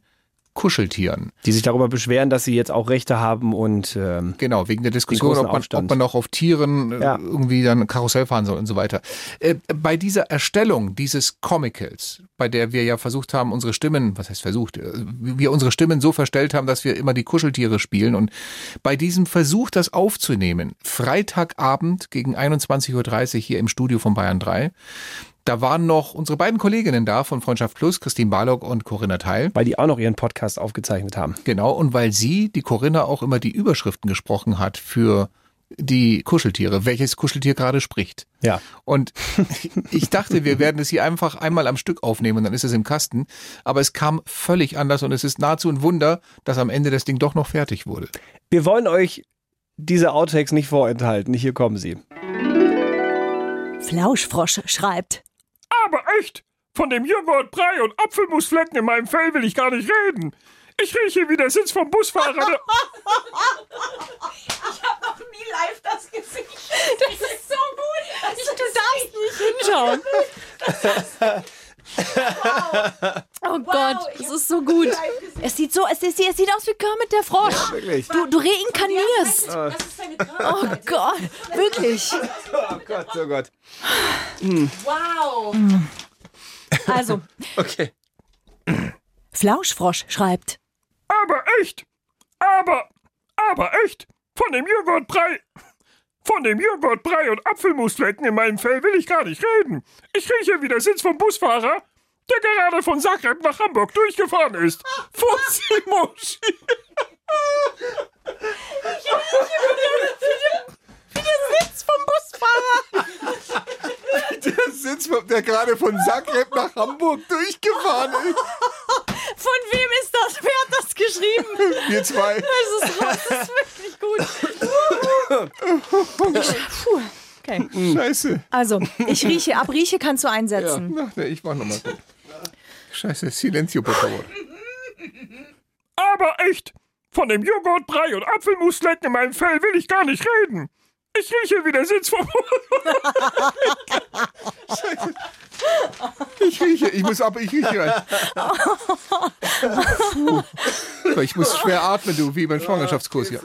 Kuscheltieren. Die sich darüber beschweren, dass sie jetzt auch Rechte haben und ähm, Genau, wegen der Diskussion, ob man, ob man auch auf Tieren äh, Ja. irgendwie dann Karussell fahren soll und so weiter. Äh, bei dieser Erstellung dieses Comicals, bei der wir ja versucht haben, unsere Stimmen, was heißt versucht, äh, wir unsere Stimmen so verstellt haben, dass wir immer die Kuscheltiere spielen und bei diesem Versuch, das aufzunehmen, Freitagabend gegen 21.30 Uhr hier im Studio von Bayern 3, da waren noch unsere beiden Kolleginnen da von Freundschaft Plus, Christine Barlock und Corinna Teil. weil die auch noch ihren Podcast aufgezeichnet haben. Genau, und weil sie, die Corinna, auch immer die Überschriften gesprochen hat für die Kuscheltiere, welches Kuscheltier gerade spricht. Ja. Und ich dachte, wir werden es hier einfach einmal am Stück aufnehmen und dann ist es im Kasten. Aber es kam völlig anders und es ist nahezu ein Wunder, dass am Ende das Ding doch noch fertig wurde. Wir wollen euch diese Outtakes nicht vorenthalten. Hier kommen sie. Flauschfrosch schreibt. Aber echt, von dem Joghurt, Brei und Apfelmusflecken in meinem Fell will ich gar nicht reden. Ich rieche wie der Sitz vom Busfahrer. der- Ich habe noch nie live das gesehen. Das ist so gut. Ich, du darfst nicht hinschauen. Oh Gott, das ist so gut. Es sieht so, es, es, es sieht aus wie Kermit der Frosch. wirklich. Du, du reinkarnierst. Oh Gott, wirklich. Oh Gott, oh Gott. Wow. Also, Okay. Flauschfrosch schreibt. Aber echt, aber, aber echt, von dem Joghurt, Brei. Von dem Joghurt, Brei und Apfelmusflecken in meinem Fell will ich gar nicht reden. Ich rieche wie der Sitz vom Busfahrer, der gerade von Zagreb nach Hamburg durchgefahren ist. Fuzzi Muschi. Wie der Sitz vom Busfahrer. Der Sitz, der gerade von Zagreb nach Hamburg durchgefahren ist. Von wem ist das? Wer hat das geschrieben? Wir zwei. Das ist, das ist wirklich gut. Ich, puh. Okay. Scheiße. Also, ich rieche. Ab rieche kannst du Ja, einsetzen. ach, nee, ich mach nochmal. Scheiße, Silencio, por favor. Aber echt, von dem Joghurt, Brei und Apfelmusflecken in meinem Fell will ich gar nicht reden. Ich rieche, wie der Sitz vom Ich rieche, ich muss ab, ich rieche. Puh. So, Ich muss schwer atmen, du, wie beim Schwangerschaftskurs hier.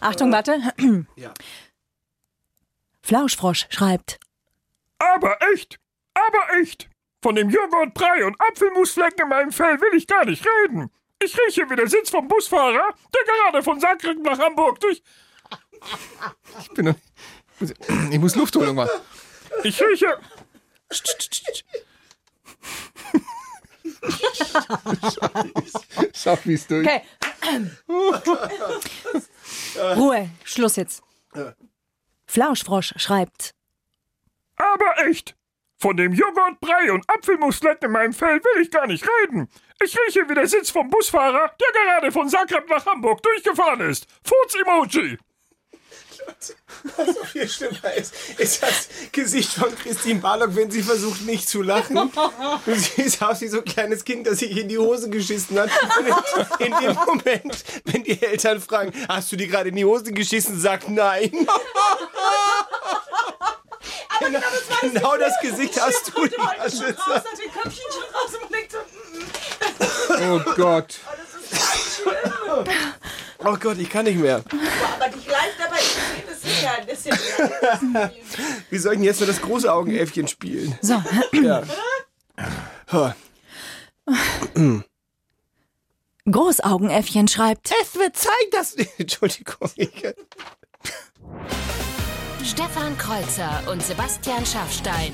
Achtung, warte. Ja. Flauschfrosch schreibt. Aber echt, aber echt. Von dem Joghurtbrei und Apfelmusflecken in meinem Fell will ich gar nicht reden. Ich rieche wie der Sitz vom Busfahrer, der gerade von Saarbrücken nach Hamburg durch... Ich bin noch, ich muss Luft holen irgendwann. Ich rieche... Schaff wie's durch. Okay. Ruhe, Schluss jetzt. Flauschfrosch schreibt. Aber echt. Von dem Joghurtbrei und Apfelmusflecken in meinem Fell will ich gar nicht reden. Ich rieche wie der Sitz vom Busfahrer, der gerade von Zagreb nach Hamburg durchgefahren ist. Furz-Emoji. Was noch viel schlimmer ist, ist das Gesicht von Christine Barlock, wenn sie versucht nicht zu lachen. Du siehst aus wie so ein kleines Kind, das sich in die Hose geschissen hat. Und in, dem Moment, wenn die Eltern fragen, hast du dir gerade in die Hose geschissen, sagt nein. genau, genau das Gesicht hast du, lieber Schützer. Oh Gott. Oh Gott, ich kann nicht mehr. Aber dich leicht ein bisschen. Wie soll ich denn jetzt nur das große Augenäffchen spielen? So. Ja. Großaugenäffchen schreibt. Es wird Zeit, dass. Entschuldigung. Ich, Stefan Kreuzer und Sebastian Schaffstein.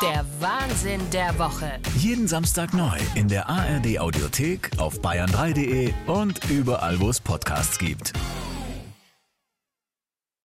Der Wahnsinn der Woche. Jeden Samstag neu in der ARD Audiothek, auf bayern3.de und überall, wo es Podcasts gibt.